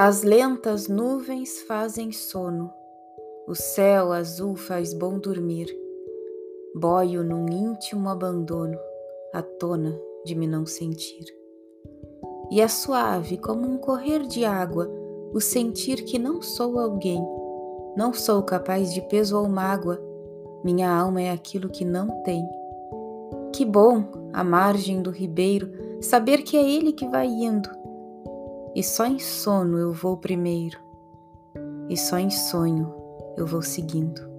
As lentas nuvens fazem sono, o céu azul faz bom dormir. Boio num íntimo abandono, a tona de me não sentir. E é suave como um correr de água o sentir que não sou alguém, não sou capaz de peso ou mágoa, minha alma é aquilo que não tem. Que bom, à margem do ribeiro, saber que é ele que vai indo e só em sono eu vou primeiro, e só em sonho eu vou seguindo.